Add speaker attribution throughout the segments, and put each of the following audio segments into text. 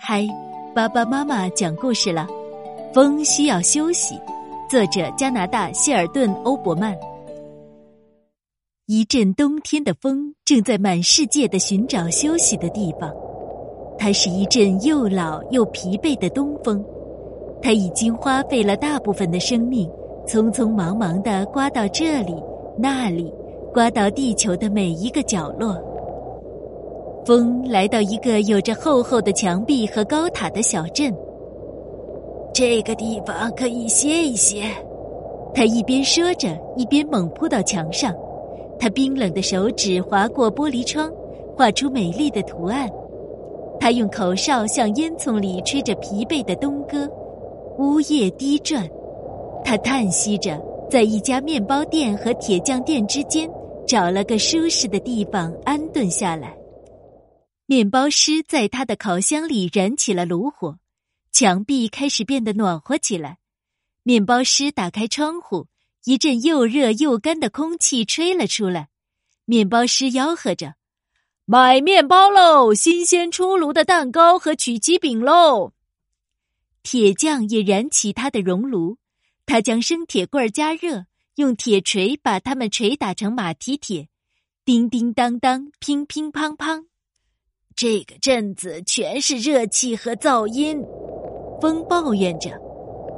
Speaker 1: 嗨，爸爸妈妈讲故事了。风需要休息。作者：加拿大谢尔顿·欧伯曼。一阵冬天的风正在满世界的寻找休息的地方。它是一阵又老又疲惫的东风。它已经花费了大部分的生命，匆匆忙忙的刮到这里那里，刮到地球的每一个角落。风来到一个有着厚厚的墙壁和高塔的小镇。
Speaker 2: 这个地方可以歇一歇。
Speaker 1: 他一边说着，一边猛扑到墙上。他冰冷的手指划过玻璃窗，画出美丽的图案。他用口哨向烟囱里吹着疲惫的冬歌，呜咽低转。他叹息着，在一家面包店和铁匠店之间找了个舒适的地方安顿下来。面包师在他的烤箱里燃起了炉火，墙壁开始变得暖和起来。面包师打开窗户，一阵又热又干的空气吹了出来。面包师吆喝着：“
Speaker 3: 买面包喽！新鲜出炉的蛋糕和曲奇饼喽！”
Speaker 1: 铁匠也燃起他的熔炉，他将生铁棍加热，用铁锤把它们锤打成马蹄铁，叮叮当当，乒乒乓乓。
Speaker 2: 这个镇子全是热气和噪音，
Speaker 1: 风抱怨着：“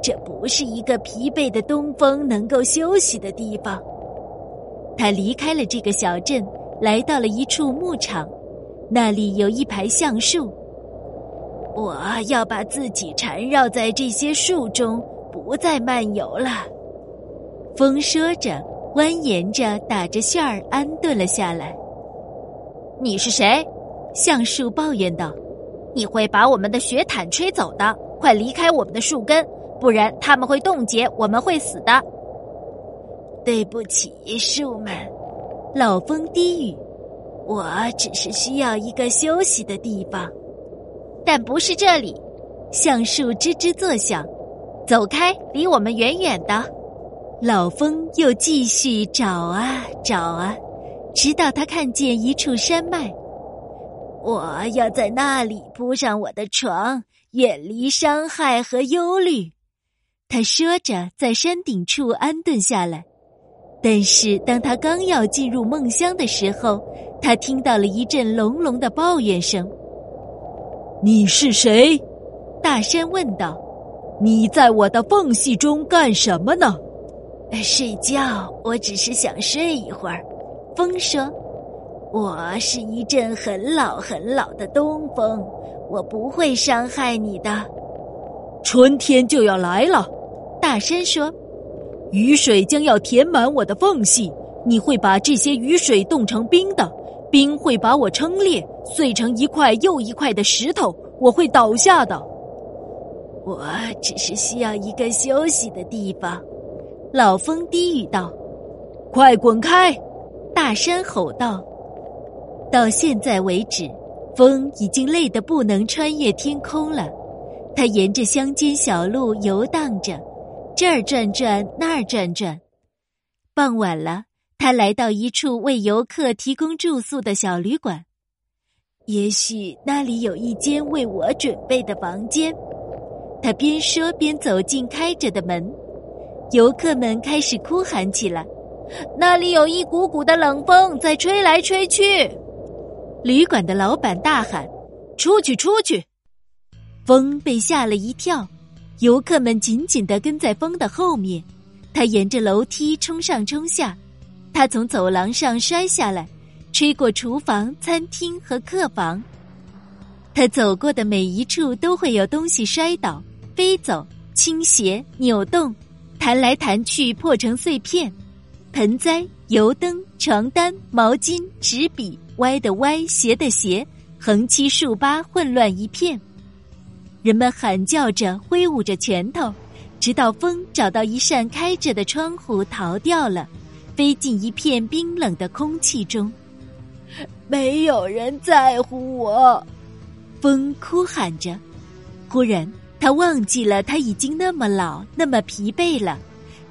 Speaker 2: 这不是一个疲惫的东风能够休息的地方。”
Speaker 1: 他离开了这个小镇，来到了一处牧场，那里有一排橡树。
Speaker 2: 我要把自己缠绕在这些树中，不再漫游了。
Speaker 1: 风说着，蜿蜒着，打着旋儿，安顿了下来。
Speaker 3: 你是谁？
Speaker 1: 橡树抱怨道：“
Speaker 3: 你会把我们的雪毯吹走的，快离开我们的树根，不然它们会冻结，我们会死的。”
Speaker 2: 对不起，树们，
Speaker 1: 老风低语：“
Speaker 2: 我只是需要一个休息的地方，
Speaker 3: 但不是这里。”
Speaker 1: 橡树吱吱作响：“
Speaker 3: 走开，离我们远远的。”
Speaker 1: 老风又继续找啊找啊，直到他看见一处山脉。
Speaker 2: 我要在那里铺上我的床，远离伤害和忧虑。
Speaker 1: 他说着，在山顶处安顿下来。但是，当他刚要进入梦乡的时候，他听到了一阵隆隆的抱怨声。
Speaker 3: “你是谁？”
Speaker 1: 大山问道。
Speaker 3: “你在我的缝隙中干什么呢？”“
Speaker 2: 睡觉。我只是想睡一会儿。”
Speaker 1: 风说。
Speaker 2: 我是一阵很老很老的东风，我不会伤害你的。
Speaker 3: 春天就要来了，
Speaker 1: 大山说：“
Speaker 3: 雨水将要填满我的缝隙，你会把这些雨水冻成冰的，冰会把我撑裂，碎成一块又一块的石头，我会倒下的。
Speaker 2: 我只是需要一个休息的地方。”
Speaker 1: 老风低语道：“
Speaker 3: 快滚开！”
Speaker 1: 大山吼道。到现在为止，风已经累得不能穿越天空了。它沿着乡间小路游荡着，这儿转转，那儿转转。傍晚了，他来到一处为游客提供住宿的小旅馆。
Speaker 2: 也许那里有一间为我准备的房间。
Speaker 1: 他边说边走进开着的门。游客们开始哭喊起来：“
Speaker 3: 那里有一股股的冷风在吹来吹去。”
Speaker 1: 旅馆的老板大喊：“
Speaker 3: 出去，出去！”
Speaker 1: 风被吓了一跳，游客们紧紧的跟在风的后面。他沿着楼梯冲上冲下，他从走廊上摔下来，吹过厨房、餐厅和客房。他走过的每一处都会有东西摔倒、飞走、倾斜、扭动，弹来弹去，破成碎片。盆栽、油灯、床单、毛巾、纸笔。歪的歪，斜的斜，横七竖八，混乱一片。人们喊叫着，挥舞着拳头，直到风找到一扇开着的窗户，逃掉了，飞进一片冰冷的空气中。
Speaker 2: 没有人在乎我，
Speaker 1: 风哭喊着。忽然，他忘记了他已经那么老，那么疲惫了。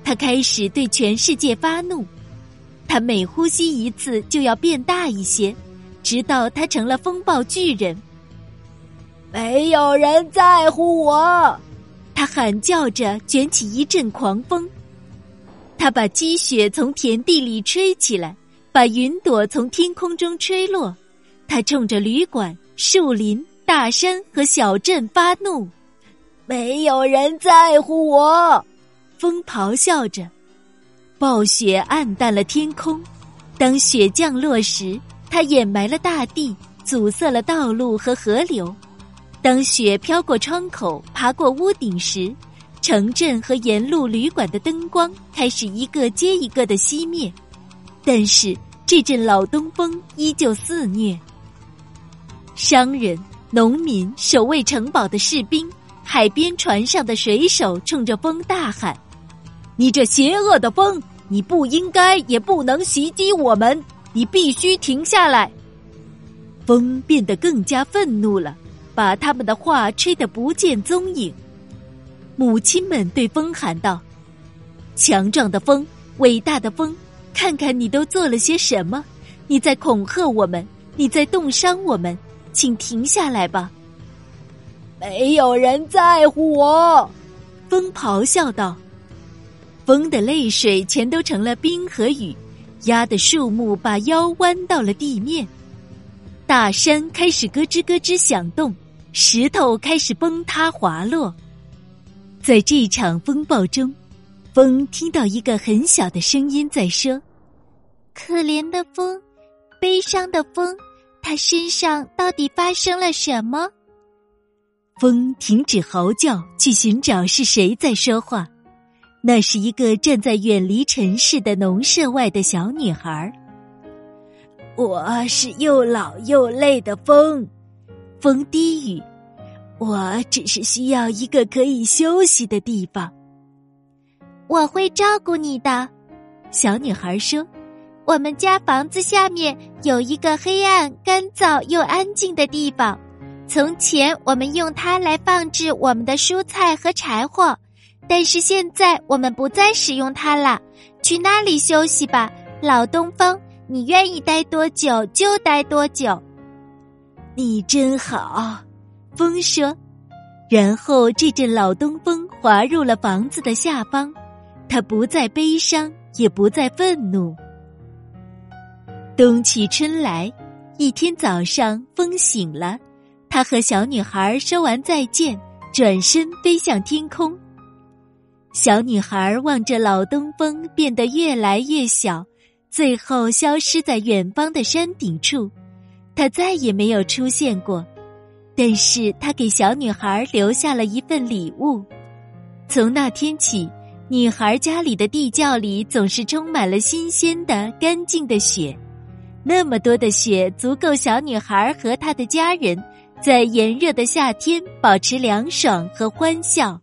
Speaker 1: 他开始对全世界发怒。他每呼吸一次就要变大一些，直到他成了风暴巨人。
Speaker 2: 没有人在乎我。
Speaker 1: 他喊叫着，卷起一阵狂风。他把积雪从田地里吹起来，把云朵从天空中吹落。他冲着旅馆、树林、大山和小镇发怒。
Speaker 2: 没有人在乎我，
Speaker 1: 风咆哮着。暴雪暗淡了天空。当雪降落时，它掩埋了大地，阻塞了道路和河流。当雪飘过窗口，爬过屋顶时，城镇和沿路旅馆的灯光开始一个接一个的熄灭。但是这阵老东风依旧肆虐。商人、农民、守卫城堡的士兵、海边船上的水手冲着风大喊：“你这邪恶的风，你不应该也不能袭击我们！你必须停下来！”风变得更加愤怒了。把他们的话吹得不见踪影。母亲们对风喊道：“强壮的风，伟大的风，看看你都做了些什么！你在恐吓我们，你在冻伤我们，请停下来吧！”
Speaker 2: 没有人在乎我，
Speaker 1: 风咆哮道。风的泪水全都成了冰和雨，压得树木把腰弯到了地面，大山开始咯吱咯吱响动。石头开始崩塌滑落，在这场风暴中，风听到一个很小的声音在说：“
Speaker 4: 可怜的风，悲伤的风，他身上到底发生了什么？”
Speaker 1: 风停止嚎叫，去寻找是谁在说话。那是一个站在远离城市的农舍外的小女孩。
Speaker 2: 我是又老又累的风。
Speaker 1: 风低语：“
Speaker 2: 我只是需要一个可以休息的地方。”
Speaker 4: 我会照顾你的，
Speaker 1: 小女孩说：“
Speaker 4: 我们家房子下面有一个黑暗、干燥又安静的地方。从前我们用它来放置我们的蔬菜和柴火，但是现在我们不再使用它了。去那里休息吧，老东风，你愿意待多久就待多久。”
Speaker 2: 你真好，
Speaker 1: 风说。然后这阵老东风滑入了房子的下方，他不再悲伤，也不再愤怒。冬去春来，一天早上，风醒了，他和小女孩说完再见，转身飞向天空。小女孩望着老东风变得越来越小，最后消失在远方的山顶处。他再也没有出现过，但是他给小女孩留下了一份礼物。从那天起，女孩家里的地窖里总是充满了新鲜的、干净的雪，那么多的雪足够小女孩和她的家人在炎热的夏天保持凉爽和欢笑。